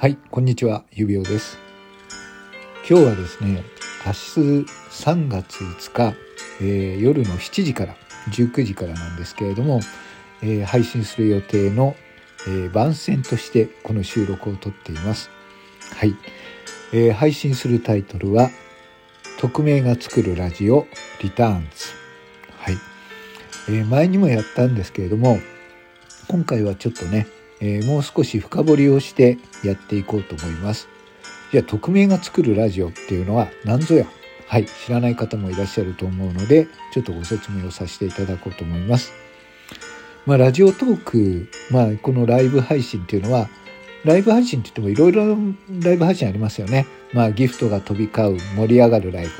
はい、こんにちは、ゆびおです。今日はですね、明日3月5日、えー夜の7時から19時からなんですけれども、えー配信する予定の、えー番宣としてこの収録を撮っています。はい、えー配信するタイトルは、匿名が作るラジオリターンズ。はい、え前にもやったんですけれども、今回はちょっとね、えーもう少し深掘りをしてやっていこうと思います。じゃあ、匿名が作るラジオっていうのは何ぞやはい、知らない方もいらっしゃると思うので、ちょっとご説明をさせていただこうと思います。まあ、ラジオトーク、まあ、このライブ配信っていうのは、ライブ配信って言ってもいろいろライブ配信ありますよね。まあ、ギフトが飛び交う、盛り上がるライブ。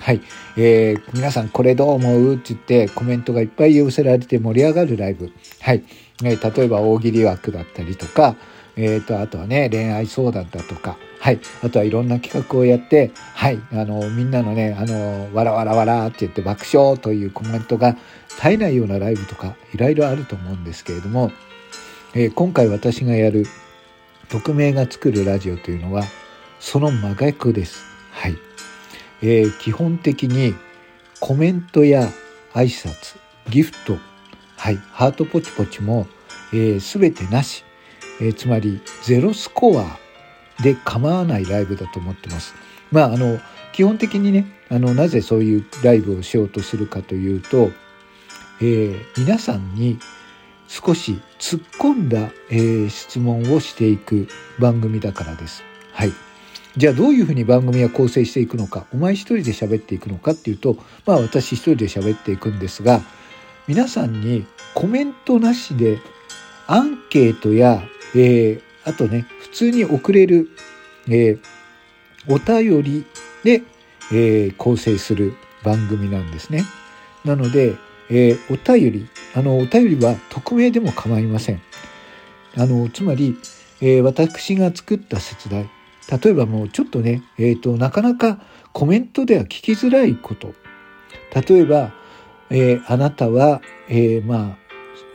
はい。えー皆さんこれどう思う？って言ってコメントがいっぱい寄せられて盛り上がるライブ。はい。えー例えば大喜利枠だったりとか、えーと、あとはね、恋愛相談だとか、はい。あとはいろんな企画をやって、はい。あの、みんなのね、あの、わらわらわらって言って爆笑というコメントが絶えないようなライブとか、いろいろあると思うんですけれども、えー今回私がやる匿名が作るラジオというのは、その真逆です。はい。えー基本的にコメントや挨拶、ギフト、はい、ハートポチポチも、えー全てなし、えーつまりゼロスコアで構わないライブだと思ってます。まあ、あの、基本的にね、あの、なぜそういうライブをしようとするかというと、えー皆さんに少し突っ込んだ、えー質問をしていく番組だからです。はい。じゃあどういうふうに番組は構成していくのか、お前一人で喋っていくのかっていうと、まあ私一人で喋っていくんですが、皆さんにコメントなしでアンケートや、えーあとね、普通に送れる、えーお便りで、えー構成する番組なんですね。なので、えーお便り、あの、お便りは匿名でも構いません。あの、つまり、えー私が作った説題、例えばもうちょっとね、えっ、と、なかなかコメントでは聞きづらいこと。例えば、えーあなたは、えーまあ、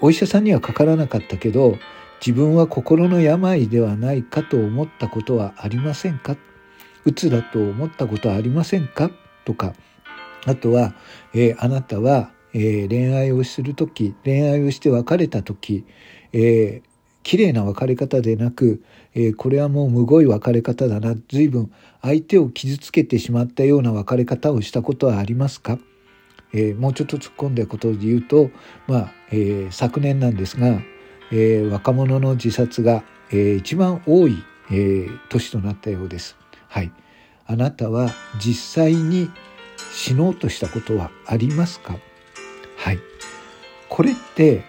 お医者さんにはかからなかったけど、自分は心の病ではないかと思ったことはありませんか？うつだと思ったことはありませんか？とか、あとは、えーあなたは、えー恋愛をするとき、恋愛をして別れたとき、えー綺麗な別れ方でなく、えーこれはもうむごい別れ方だな。随分相手を傷つけてしまったような別れ方をしたことはありますか、えーもうちょっと突っ込んだことで言うと、まあ、えー昨年なんですが、えー若者の自殺が、えー一番多い、えー年となったようです。はい。あなたは実際に死のうとしたことはありますか？はい。これって、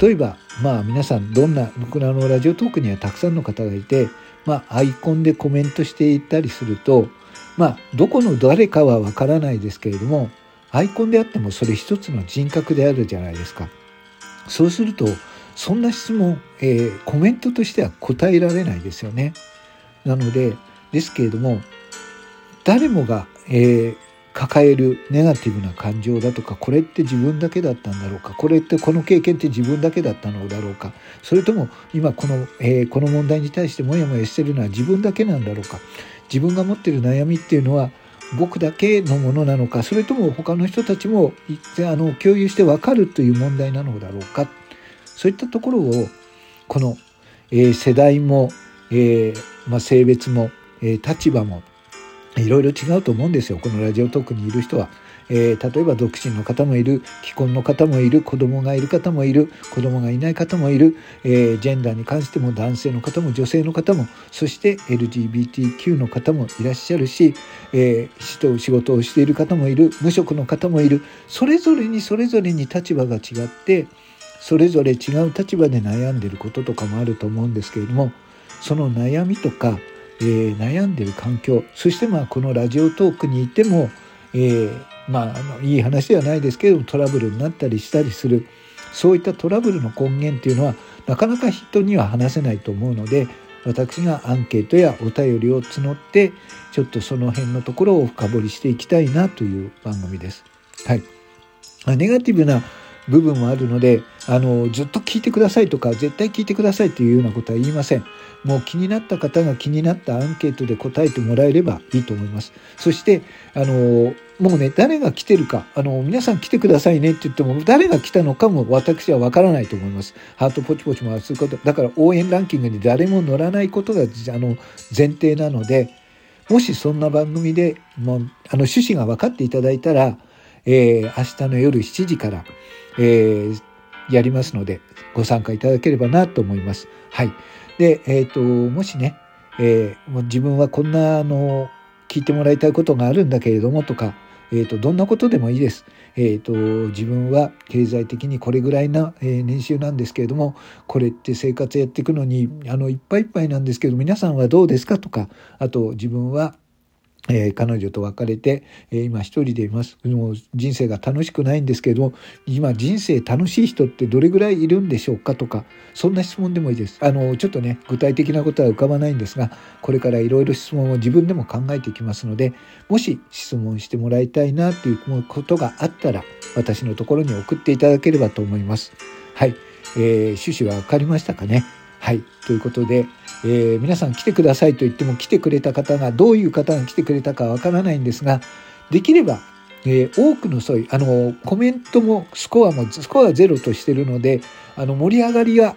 例えば、まあ皆さんどんな、僕のあのラジオトークにはたくさんの方がいて、まあアイコンでコメントしていったりすると、まあどこの誰かはわからないですけれども、アイコンであってもそれ一つの人格であるじゃないですか。そうすると、そんな質問、えーコメントとしては答えられないですよね。なので、ですけれども、誰もが、えー抱えるネガティブな感情だとか、これって自分だけだったんだろうか、これってこの経験って自分だけだったのだろうか、それとも今この、えーこの問題に対してモヤモヤしてるのは自分だけなんだろうか、自分が持ってる悩みっていうのは僕だけのものなのか、それとも他の人たちもあの共有して分かるという問題なのだろうか、そういったところを、この、えー世代も、えーまあ、性別も、えー立場も、いろいろ違うと思うんですよ。このラジオトークにいる人は。えー例えば独身の方もいる、既婚の方もいる、子供がいる方もいる、子供がいない方もいる、えージェンダーに関しても男性の方も女性の方も、そして LGBTQ の方もいらっしゃるし、えー仕事をしている方もいる、無職の方もいる、それぞれにそれぞれに立場が違って、それぞれ違う立場で悩んでることとかもあると思うんですけれども、その悩みとか、えー悩んでる環境そしてまあこのラジオトークにいても、えーまああのいい話ではないですけれどもトラブルになったりしたりするそういったトラブルの根源っていうのはなかなか人には話せないと思うので私がアンケートやお便りを募ってちょっとその辺のところを深掘りしていきたいなという番組です。はい、ネガティブな部分もあるのであのずっと聞いてくださいとか絶対聞いてくださいというようなことは言いません。もう気になった方が気になったアンケートで答えてもらえればいいと思います。そしてあのもうね誰が来てるかあの皆さん来てくださいねって言っても誰が来たのかも私は分からないと思いますハートポチポチ回すことだから応援ランキングに誰も乗らないことがあの前提なのでもしそんな番組でもうあの趣旨が分かっていただいたら、えー、明日の夜7時から、えー、やりますので、ご参加いただければなと思います。はい。で、えっ、ー、と、もしね、えー、もう自分はこんな、あの、聞いてもらいたいことがあるんだけれどもとか、え、ー、と、どんなことでもいいです。えっ、ー、と、自分は経済的にこれぐらいな、えー、年収なんですけれども、これって生活やっていくのに、あの、いっぱいいっぱいなんですけど、皆さんはどうですかとか、あと、自分は、えー、彼女と別れて、えー、今一人でいます。もう人生が楽しくないんですけど、今人生楽しい人ってどれぐらいいるんでしょうかとか、そんな質問でもいいです。あの、ちょっとね、具体的なことは浮かばないんですが、これからいろいろ質問を自分でも考えていきますので、もし質問してもらいたいなということがあったら、私のところに送っていただければと思います。はい。えー、趣旨は分かりましたかね？はい。ということで、えー、皆さん来てくださいと言っても来てくれた方がどういう方が来てくれたかわからないんですができれば、えー、多くのそういうあのコメントもスコアもスコアゼロとしてるのであの盛り上がりが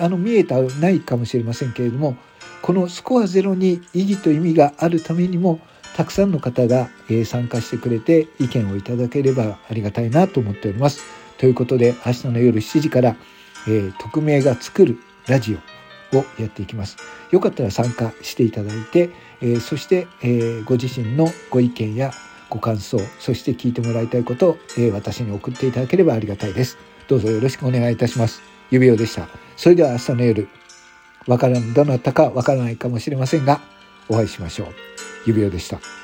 あの見えたないかもしれませんけれどもこのスコアゼロに意義と意味があるためにもたくさんの方が、え、参加してくれて意見をいただければありがたいなと思っております。ということで明日の夜7時から、えー、匿名が作るラジオをやっていきます。よかったら参加していただいて、えー、そして、えー、ご自身のご意見やご感想、そして聞いてもらいたいことを、えー、私に送っていただければありがたいです。どうぞよろしくお願いいたします。指輪でした。それでは明日の夜、わからん、どなたかわからないかもしれませんが、お会いしましょう。指輪でした。